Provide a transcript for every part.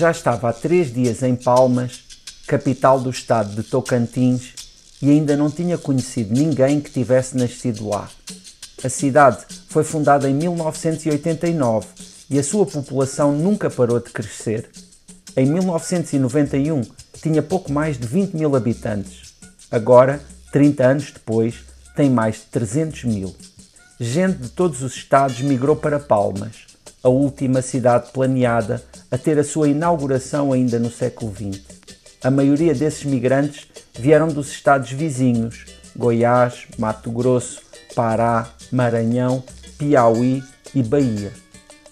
já estava há três dias em Palmas, capital do estado de Tocantins, e ainda não tinha conhecido ninguém que tivesse nascido lá. A cidade foi fundada em 1989 e a sua população nunca parou de crescer. Em 1991 tinha pouco mais de 20 mil habitantes. Agora, 30 anos depois, tem mais de 300 mil. Gente de todos os estados migrou para Palmas, a última cidade planeada a ter a sua inauguração ainda no século XX. A maioria desses migrantes vieram dos estados vizinhos, Goiás, Mato Grosso, Pará, Maranhão, Piauí e Bahia.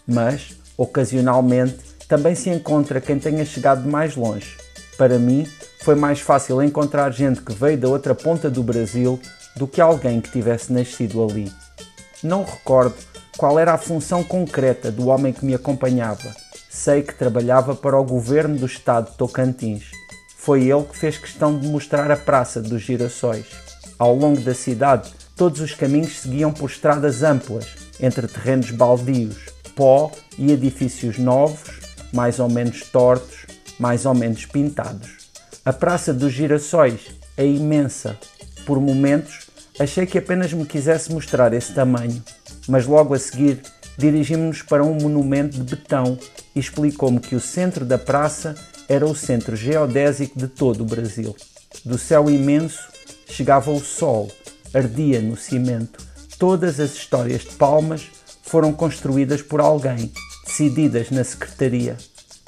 Mas, ocasionalmente, também se encontra quem tenha chegado mais longe. Para mim, foi mais fácil encontrar gente que veio da outra ponta do Brasil do que alguém que tivesse nascido ali. Não recordo qual era a função concreta do homem que me acompanhava. Sei que trabalhava para o governo do estado de Tocantins. Foi ele que fez questão de mostrar a Praça dos Girassóis. Ao longo da cidade, todos os caminhos seguiam por estradas amplas, entre terrenos baldios, pó e edifícios novos, mais ou menos tortos, mais ou menos pintados. A Praça dos Girassóis é imensa. Por momentos, achei que apenas me quisesse mostrar esse tamanho, mas logo a seguir dirigimos-nos para um monumento de betão e explicou-me que o centro da praça era o centro geodésico de todo o Brasil. Do céu imenso chegava o sol, ardia no cimento. Todas as histórias de Palmas foram construídas por alguém, decididas na secretaria.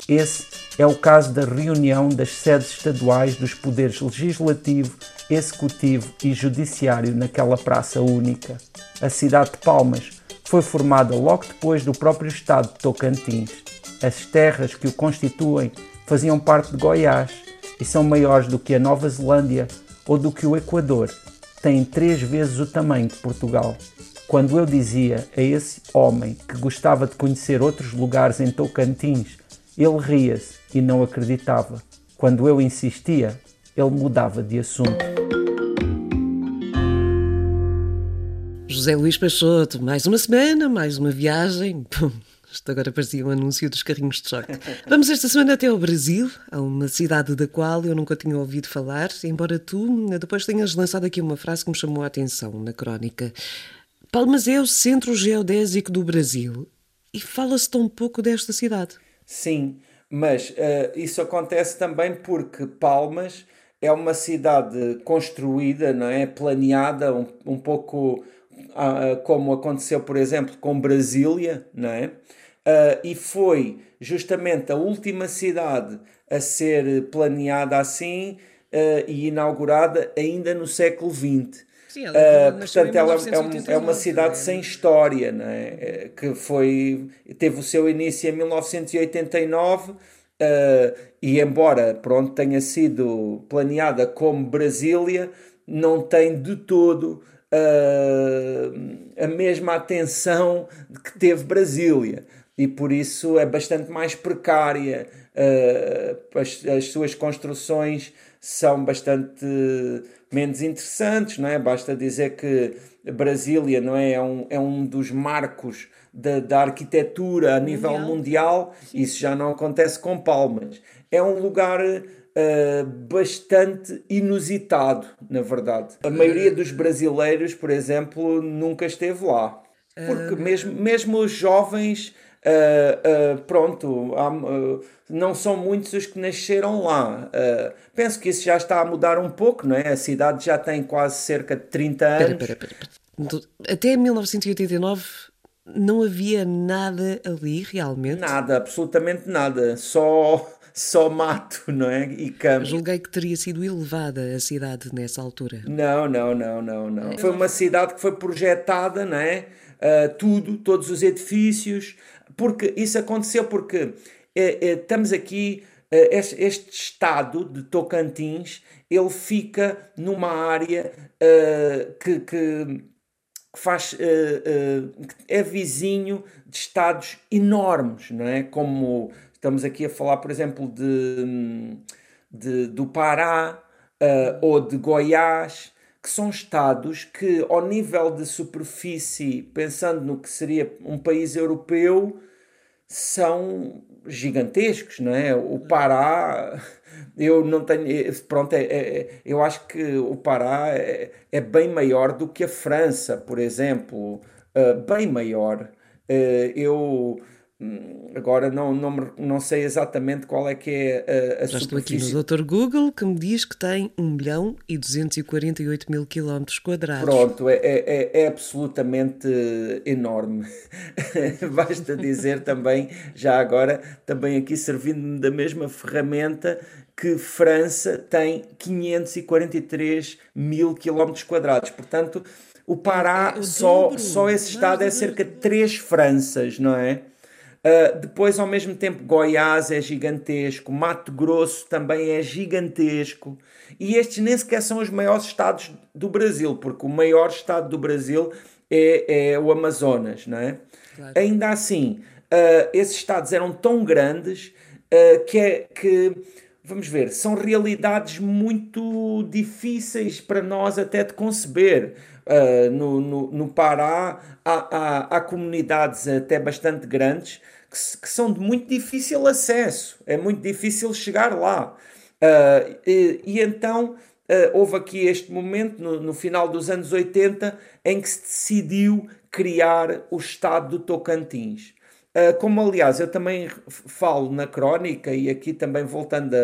Esse é o caso da reunião das sedes estaduais dos poderes legislativo, executivo e judiciário naquela praça única. A cidade de Palmas foi formada logo depois do próprio estado de Tocantins. As terras que o constituem faziam parte de Goiás e são maiores do que a Nova Zelândia ou do que o Equador. Têm três vezes o tamanho de Portugal. Quando eu dizia a esse homem que gostava de conhecer outros lugares em Tocantins, ele ria-se e não acreditava. Quando eu insistia, ele mudava de assunto. José Luís Peixoto, mais uma semana, mais uma viagem. Pum, isto agora parecia um anúncio dos carrinhos de choque. Vamos esta semana até ao Brasil, a uma cidade da qual eu nunca tinha ouvido falar, embora tu depois tenhas lançado aqui uma frase que me chamou a atenção na crónica. Palmas é o centro geodésico do Brasil e fala-se tão pouco desta cidade. Sim, mas uh, isso acontece também porque Palmas é uma cidade construída, não é? Planeada, um, um pouco como aconteceu, por exemplo, com Brasília, não é? Uh, e foi justamente a última cidade a ser planeada assim e inaugurada ainda no século XX. Sim, ela uh, portanto, ela é, um, é, uma cidade é? sem história, né? que foi, teve o seu início em 1989 uh, e, embora pronto, tenha sido planeada como Brasília, não tem de todo uh, a mesma atenção que teve Brasília e por isso é bastante mais precária. As, as, suas construções são bastante menos interessantes, não é? Basta dizer que Brasília não é, é um, é um dos marcos da, da arquitetura a nível mundial, isso já não acontece com Palmas. É um lugar uh, bastante inusitado, na verdade. A maioria dos brasileiros, por exemplo, nunca esteve lá. Porque mesmo, mesmo os jovens Uh, uh, pronto, há, uh, não são muitos os que nasceram lá. penso que isso já está a mudar um pouco, não é? A cidade já tem quase cerca de 30 anos. Pera, pera, pera. Até 1989 não havia nada ali realmente? Nada, absolutamente nada. Só só mato, não é? E campo. Julguei que teria sido elevada a cidade nessa altura. Não, não, não, não, não. Foi uma cidade que foi projetada, não é? Uh, tudo, todos os edifícios, porque isso aconteceu porque é, é, estamos aqui, é, este, este, estado de Tocantins, ele fica numa área que, que faz, é vizinho de estados enormes, não é? Como estamos aqui a falar, por exemplo, de, de do Pará ou de Goiás, que são estados que, ao nível de superfície, pensando no que seria um país europeu, são gigantescos, não é? O Pará, eu não tenho, pronto, é, é, eu acho que o Pará é, é, bem maior do que a França, por exemplo, uh, bem maior. Uh, eu agora não, não, não sei exatamente qual é que é a, a Já estou aqui no Dr. Google que me diz que tem 1 milhão e 248 mil quilómetros quadrados. Pronto, é, é, é absolutamente enorme. Basta dizer também, já agora, também aqui servindo-me da mesma ferramenta, que França tem 543 mil quilómetros quadrados. Portanto, o Pará, é, só, só esse estado é cerca de três Franças, não é? Uh, depois, ao mesmo tempo, Goiás é gigantesco, Mato Grosso também é gigantesco. E estes nem sequer são os maiores estados do Brasil, porque o maior estado do Brasil é, é o Amazonas, não é? Claro. Ainda assim, uh, esses estados eram tão grandes uh, que, é, que, vamos ver, são realidades muito difíceis para nós até de conceber. Uh, no, no, no, Pará há, há, há, comunidades até bastante grandes que, que, são de muito difícil acesso, é muito difícil chegar lá. Uh, e, e, então uh, houve aqui este momento, no, no, final dos anos 80, em que se decidiu criar o Estado do Tocantins. Como aliás eu também falo na crónica, e aqui também voltando a,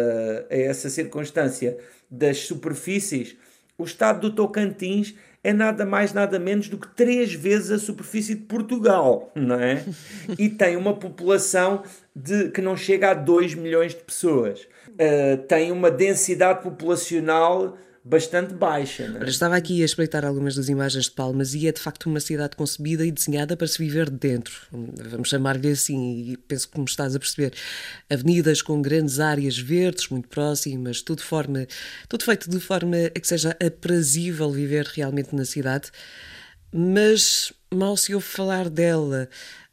a essa circunstância das superfícies, o Estado do Tocantins é nada mais, nada menos do que três vezes a superfície de Portugal, não é? E tem uma população de, que não chega a 2 milhões de pessoas. Uh, tem uma densidade populacional bastante baixa. Né? Estava aqui a espreitar algumas das imagens de Palmas e é de facto uma cidade concebida e desenhada para se viver dentro. Vamos chamar-lhe assim, e penso que me estás a perceber. Avenidas com grandes áreas verdes, muito próximas, tudo, forma, tudo feito de forma a que seja aprazível viver realmente na cidade. Mas mal se ouve falar dela.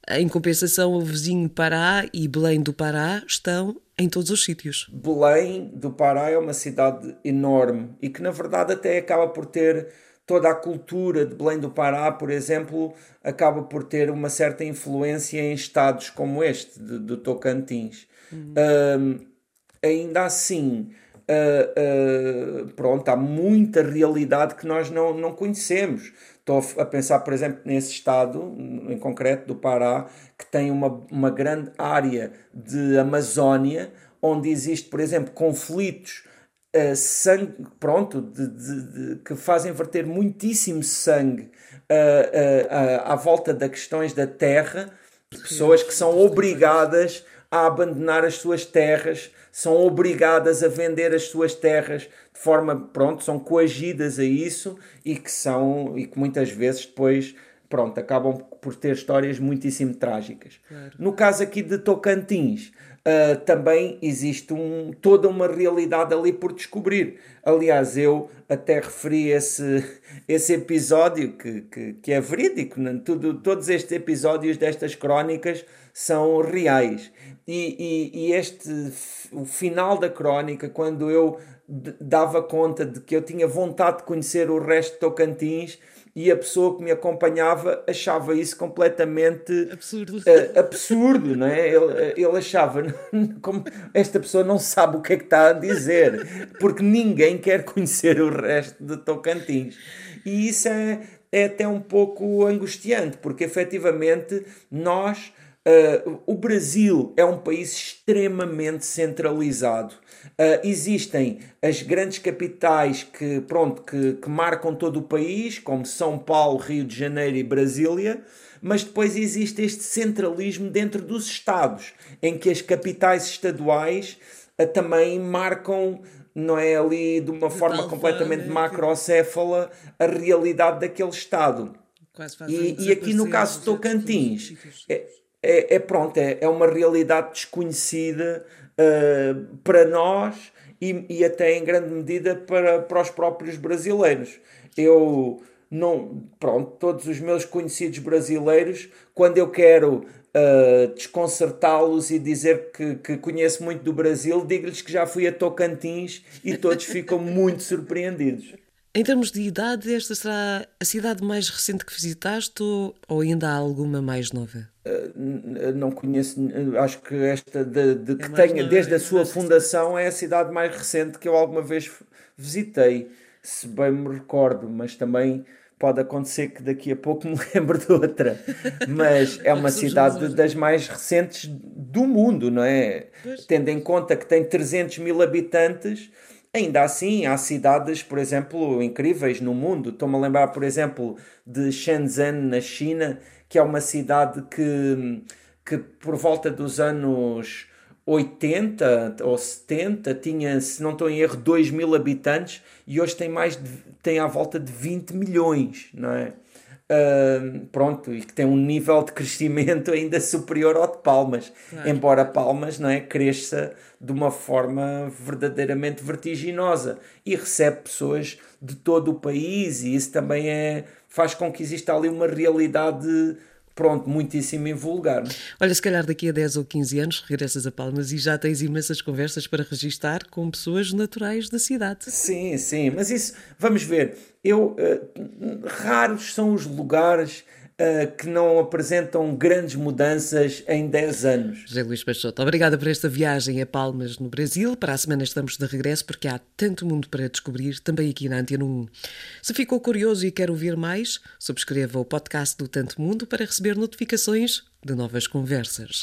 Em compensação, o vizinho Pará e Belém do Pará estão em todos os sítios. Belém do Pará é uma cidade enorme e que, na verdade, até acaba por ter toda a cultura de Belém do Pará, por exemplo, acaba por ter uma certa influência em estados como este, de, de Tocantins. Uhum. Um, ainda assim, uh, uh, pronto, há muita realidade que nós não, não conhecemos. Estou a pensar, por exemplo, nesse estado, em concreto do Pará, que tem uma, uma grande área de Amazónia, onde existe, por exemplo, conflitos uh, sangue, pronto, de, de, de, que fazem verter muitíssimo sangue uh, uh, à volta das questões da terra, pessoas que são obrigadas a abandonar as suas terras, são obrigadas a vender as suas terras de forma, pronto, são coagidas a isso e que são, e que muitas vezes depois, pronto, acabam por ter histórias muitíssimo trágicas. Claro. No caso aqui de Tocantins, uh, também existe um, toda uma realidade ali por descobrir. Aliás, eu até referi esse, esse episódio que, que, que é verídico, né? Tudo, todos estes episódios destas crónicas são reais. E, e, e este, o final da crónica, quando eu dava conta de que eu tinha vontade de conhecer o resto de Tocantins e a pessoa que me acompanhava achava isso completamente absurdo, uh, absurdo não é? ele, ele achava como esta pessoa não sabe o que é que está a dizer porque ninguém quer conhecer o resto de Tocantins e isso é, é até um pouco angustiante porque efetivamente nós Uh, o Brasil é um país extremamente centralizado. Uh, existem as grandes capitais que, pronto, que, que marcam todo o país, como São Paulo, Rio de Janeiro e Brasília, mas depois existe este centralismo dentro dos estados, em que as capitais estaduais uh, também marcam não é ali de uma forma completamente macrocéfala a realidade daquele estado. E, e, aqui no caso de Tocantins, é, é, é pronto, é, é uma realidade desconhecida uh, para nós e, e até em grande medida para, para os próprios brasileiros. Eu não, pronto, todos os meus conhecidos brasileiros, quando eu quero uh, desconcertá-los e dizer que, que conheço muito do Brasil, digo-lhes que já fui a Tocantins e todos ficam muito surpreendidos. Em termos de idade, esta será a cidade mais recente que visitaste ou, ainda há alguma mais nova? Uh, não conheço, acho que esta de, de é que tenha nova, desde a é sua fundação é a cidade mais recente que eu alguma vez visitei, se bem me recordo, mas também pode acontecer que daqui a pouco me lembre de outra. Mas é uma cidade das mais recentes do mundo, não é? Tendo em conta que tem 300 mil habitantes, ainda assim há cidades, por exemplo, incríveis no mundo. Estou-me a lembrar, por exemplo, de Shenzhen, na China, que é uma cidade que, que por volta dos anos 80 ou 70 tinha, se não estou em erro, 2 mil habitantes e hoje tem mais de, tem à volta de 20 milhões, não é? Uh, pronto, e que tem um nível de crescimento ainda superior ao de Palmas, claro. embora Palmas não é, cresça de uma forma verdadeiramente vertiginosa e recebe pessoas de todo o país e isso também é, faz com que exista ali uma realidade pronto, muitíssimo invulgar. Olha, se calhar daqui a 10 ou 15 anos regressas a Palmas e já tens imensas conversas para registar com pessoas naturais da cidade. Sim, sim, mas isso, vamos ver, eu, uh, raros são os lugares uh, que não apresentam grandes mudanças em 10 anos. José Luís Peixoto, obrigada por esta viagem a Palmas, no Brasil. Para a semana estamos de regresso porque há tanto mundo para descobrir, também aqui na Antena 1. Se ficou curioso e quer ouvir mais, subscreva o podcast do Tanto Mundo para receber notificações de novas conversas.